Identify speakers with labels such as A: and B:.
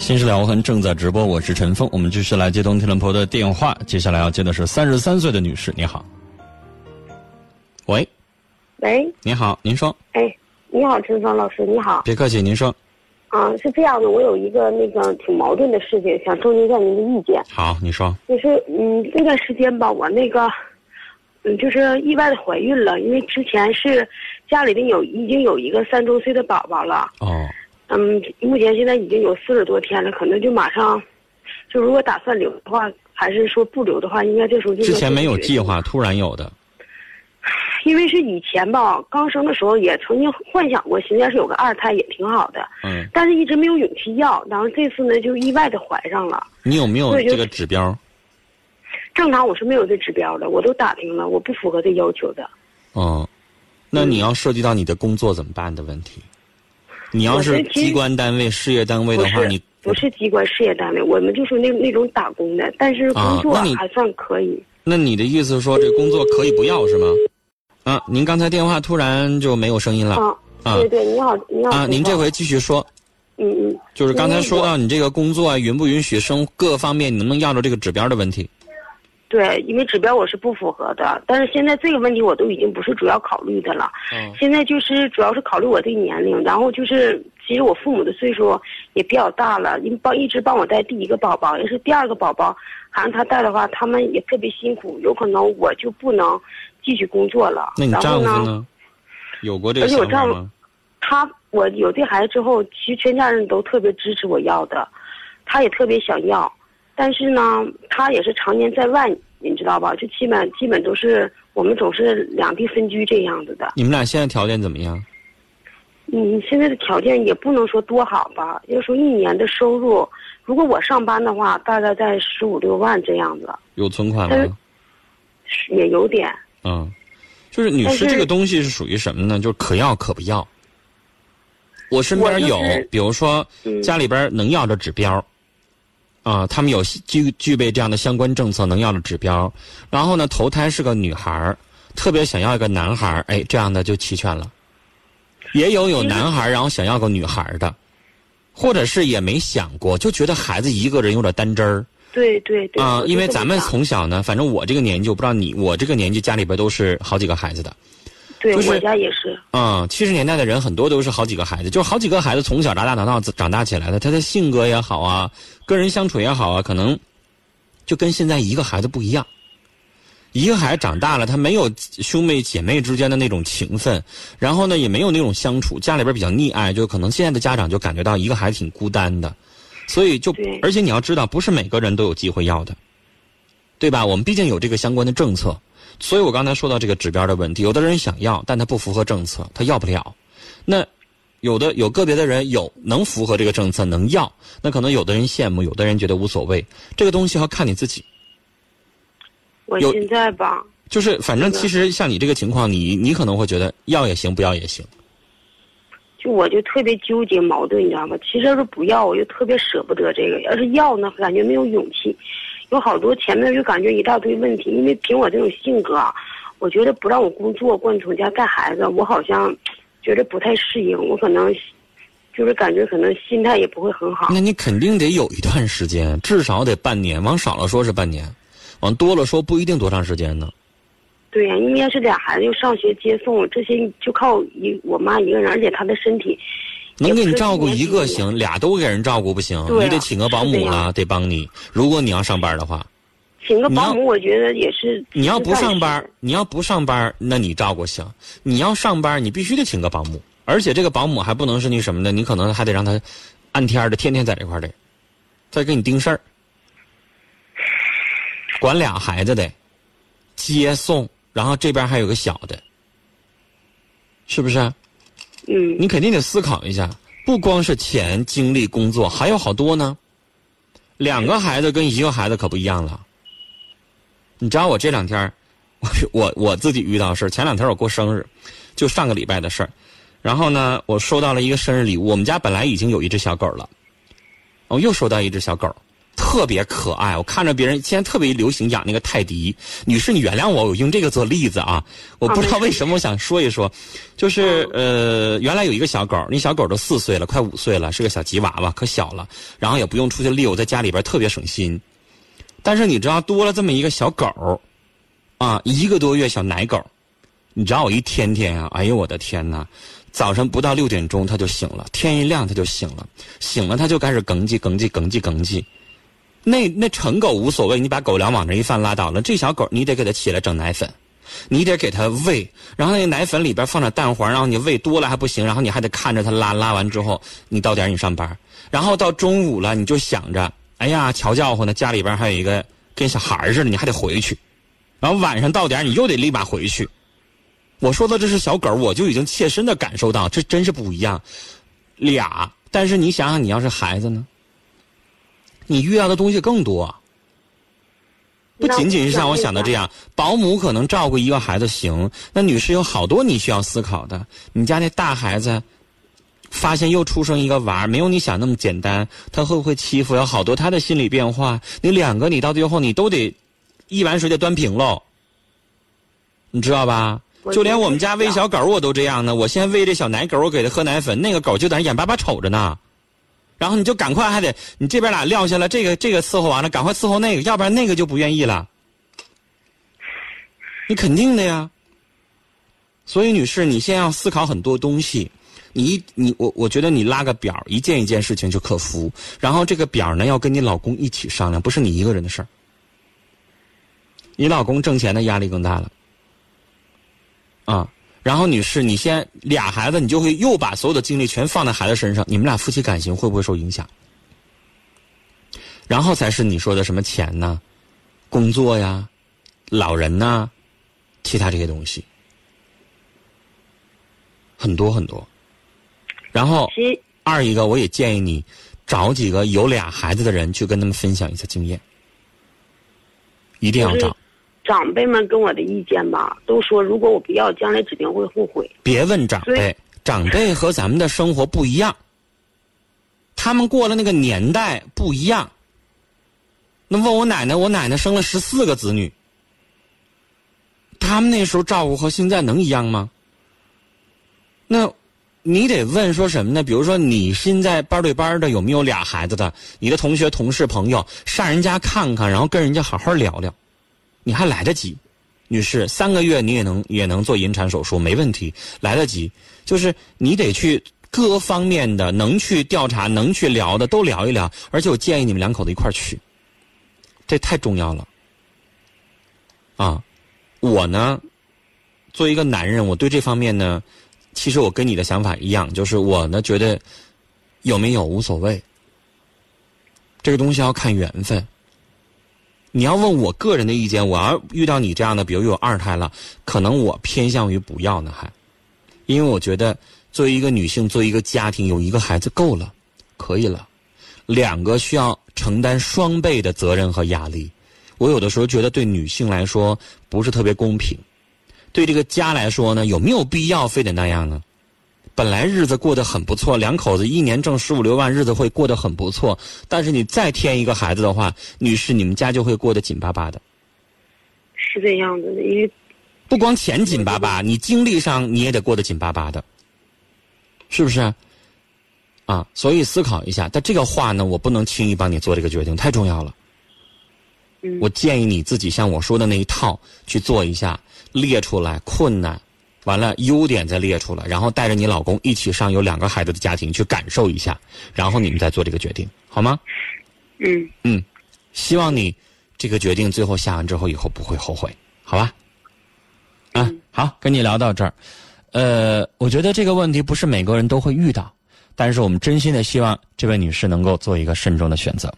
A: 新事了无痕正在直播，我是陈峰。我们继续来接通天伦婆的电话。接下来要接的是三十三岁的女士，你好。喂，
B: 喂，
A: 您好，您说。
B: 哎，你好，陈峰老师，你好。
A: 别客气，您说。
B: 啊，是这样的，我有一个那个挺矛盾的事情，想征求一下您的意见。
A: 好，你说。
B: 就是嗯，这段时间吧，我那个嗯，就是意外的怀孕了，因为之前是家里边有已经有一个三周岁的宝宝了。
A: 哦。
B: 嗯，目前现在已经有四十多天了，可能就马上，就如果打算留的话，还是说不留的话，应该这时候就。
A: 之前没有计划，突然有的。
B: 因为是以前吧，刚生的时候也曾经幻想过，现在是有个二胎也挺好的。
A: 嗯。
B: 但是一直没有勇气要，然后这次呢就意外的怀上了。
A: 你有没有这个指标？
B: 正常我是没有这指标的，我都打听了，我不符合这要求的。
A: 哦，那你要涉及到你的工作怎么办的问题？你要是机关单位、事业单位的话，你
B: 不是机关事业单位，我们就是那那种打工的，但是工作还算可以。
A: 那你的意思说，这工作可以不要是吗？啊，您刚才电话突然就没有声音了。
B: 啊，对对，你好，你好。
A: 啊，您这回继续说。
B: 嗯嗯。
A: 就是刚才说到你这个工作啊允不允许生各方面，你能不能要着这个指标的问题。
B: 对，因为指标我是不符合的，但是现在这个问题我都已经不是主要考虑的了。
A: 嗯。
B: 现在就是主要是考虑我这个年龄，然后就是其实我父母的岁数也比较大了，因为帮一直帮我带第一个宝宝，要是第二个宝宝还让他带的话，他们也特别辛苦，有可能我就不能继续工作了。
A: 那你丈夫呢？有过这个想法吗？
B: 他我有这孩子之后，其实全家人都特别支持我要的，他也特别想要。但是呢，他也是常年在外，你知道吧？就基本基本都是我们总是两地分居这样子的。
A: 你们俩现在条件怎么样？
B: 嗯，现在的条件也不能说多好吧。要说一年的收入，如果我上班的话，大概在十五六万这样子。
A: 有存款吗？
B: 也有点。
A: 嗯，就是女士，这个东西是属于什么呢？就是可要可不要。我身边有，比如说家里边能要的指标。啊，他们有具具备这样的相关政策能要的指标，然后呢，投胎是个女孩儿，特别想要一个男孩儿，哎，这样的就齐全了。也有有男孩儿，然后想要个女孩儿的，或者是也没想过，就觉得孩子一个人有点单真儿。
B: 对对对。
A: 啊，因为咱们从小呢，反正我这个年纪，我不知道你，我这个年纪家里边都是好几个孩子的。
B: 对，我家也是。
A: 嗯，七十年代的人很多都是好几个孩子，就是好几个孩子从小长大长大长大起来的，他的性格也好啊，跟人相处也好啊，可能就跟现在一个孩子不一样。一个孩子长大了，他没有兄妹姐妹之间的那种情分，然后呢，也没有那种相处，家里边比较溺爱，就可能现在的家长就感觉到一个孩子挺孤单的，所以就而且你要知道，不是每个人都有机会要的，对吧？我们毕竟有这个相关的政策。所以我刚才说到这个指标的问题，有的人想要，但他不符合政策，他要不了。那有的有个别的人有能符合这个政策能要，那可能有的人羡慕，有的人觉得无所谓。这个东西要看你自己。
B: 我现在吧，
A: 就是反正其实像你这个情况，你你可能会觉得要也行，不要也行。
B: 就我就特别纠结矛盾，你知道吗？其实要是不要，我就特别舍不得这个；要是要呢，感觉没有勇气。有好多前面就感觉一大堆问题，因为凭我这种性格，我觉得不让我工作，光从家带孩子，我好像觉得不太适应。我可能就是感觉可能心态也不会很好。
A: 那你肯定得有一段时间，至少得半年，往少了说是半年，往多了说不一定多长时间呢。
B: 对呀，因为要是俩孩子又上学接送，这些就靠一我妈一个人，而且她的身体。
A: 能给你照顾一个行，俩都给人照顾不行，你得请个保姆了，得帮你。如果你要上班的话，
B: 请个保姆，我觉得也是。
A: 你要不上班，你要不上班，那你照顾行。你要上班，你必须得请个保姆，而且这个保姆还不能是那什么的，你可能还得让他按天的，天天在这块的，再给你盯事儿，管俩孩子的，接送，然后这边还有个小的，是不是？
B: 嗯，
A: 你肯定得思考一下，不光是钱、精力、工作，还有好多呢。两个孩子跟一个孩子可不一样了。你知道我这两天，我我我自己遇到事前两天我过生日，就上个礼拜的事儿。然后呢，我收到了一个生日礼物。我们家本来已经有一只小狗了，我又收到一只小狗。特别可爱。我看着别人现在特别流行养那个泰迪，女士，你原谅我，我用这个做例子啊。我不知道为什么，我想说一说，就是呃，原来有一个小狗，那小狗都四岁了，快五岁了，是个小吉娃娃，可小了，然后也不用出去遛，在家里边特别省心。但是你知道，多了这么一个小狗，啊，一个多月小奶狗，你知道我一天天啊，哎呦我的天哪！早晨不到六点钟它就醒了，天一亮它就醒了，醒了它就开始哽叽哽叽哽叽哽叽。那那成狗无所谓，你把狗粮往那一放拉倒了。这小狗你得给它起来整奶粉，你得给它喂，然后那个奶粉里边放点蛋黄，然后你喂多了还不行，然后你还得看着它拉，拉完之后你到点你上班，然后到中午了你就想着，哎呀瞧叫唤呢，家里边还有一个跟小孩似的，你还得回去，然后晚上到点你又得立马回去。我说的这是小狗，我就已经切身的感受到，这真是不一样。俩，但是你想想，你要是孩子呢？你遇到的东西更多，不仅仅是像我想的这样。保姆可能照顾一个孩子行，那女士有好多你需要思考的。你家那大孩子，发现又出生一个娃没有你想那么简单，他会不会欺负？有好多他的心理变化。你两个，你到最后你都得一碗水得端平喽，你知道吧？就连我们家喂小狗我都这样呢。我先喂这小奶狗，我给它喝奶粉，那个狗就在那眼巴巴瞅着呢。然后你就赶快还得，你这边俩撂下了，这个这个伺候完了，赶快伺候那个，要不然那个就不愿意了。你肯定的呀。所以女士，你先要思考很多东西。你你我我觉得你拉个表，一件一件事情就克服。然后这个表呢，要跟你老公一起商量，不是你一个人的事儿。你老公挣钱的压力更大了。啊。然后，女士，你先俩孩子，你就会又把所有的精力全放在孩子身上，你们俩夫妻感情会不会受影响？然后才是你说的什么钱呢？工作呀，老人呐，其他这些东西，很多很多。然后，二一个，我也建议你找几个有俩孩子的人去跟他们分享一下经验，一定要找。
B: 长辈们跟我的意见吧，都说如果我不要，将来指定会后悔。
A: 别问长辈，长辈和咱们的生活不一样，他们过了那个年代不一样。那问我奶奶，我奶奶生了十四个子女，他们那时候照顾和现在能一样吗？那，你得问说什么呢？比如说你现在班对班的有没有俩孩子的？你的同学、同事、朋友上人家看看，然后跟人家好好聊聊。你还来得及，女士，三个月你也能也能做引产手术，没问题，来得及。就是你得去各方面的能去调查、能去聊的都聊一聊，而且我建议你们两口子一块去，这太重要了。啊，我呢，作为一个男人，我对这方面呢，其实我跟你的想法一样，就是我呢觉得有没有无所谓，这个东西要看缘分。你要问我个人的意见，我要遇到你这样的，比如有二胎了，可能我偏向于不要呢，还，因为我觉得作为一个女性，作为一个家庭，有一个孩子够了，可以了，两个需要承担双倍的责任和压力，我有的时候觉得对女性来说不是特别公平，对这个家来说呢，有没有必要非得那样呢？本来日子过得很不错，两口子一年挣十五六万，日子会过得很不错。但是你再添一个孩子的话，女士，你们家就会过得紧巴巴的。
B: 是这样子的，因为
A: 不光钱紧巴巴，你精力上你也得过得紧巴巴的，是不是？啊，所以思考一下。但这个话呢，我不能轻易帮你做这个决定，太重要了。我建议你自己像我说的那一套去做一下，列出来困难。完了，优点再列出来，然后带着你老公一起上有两个孩子的家庭去感受一下，然后你们再做这个决定，好吗？
B: 嗯
A: 嗯，希望你这个决定最后下完之后以后不会后悔，好吧？啊，好，跟你聊到这儿，呃，我觉得这个问题不是每个人都会遇到，但是我们真心的希望这位女士能够做一个慎重的选择。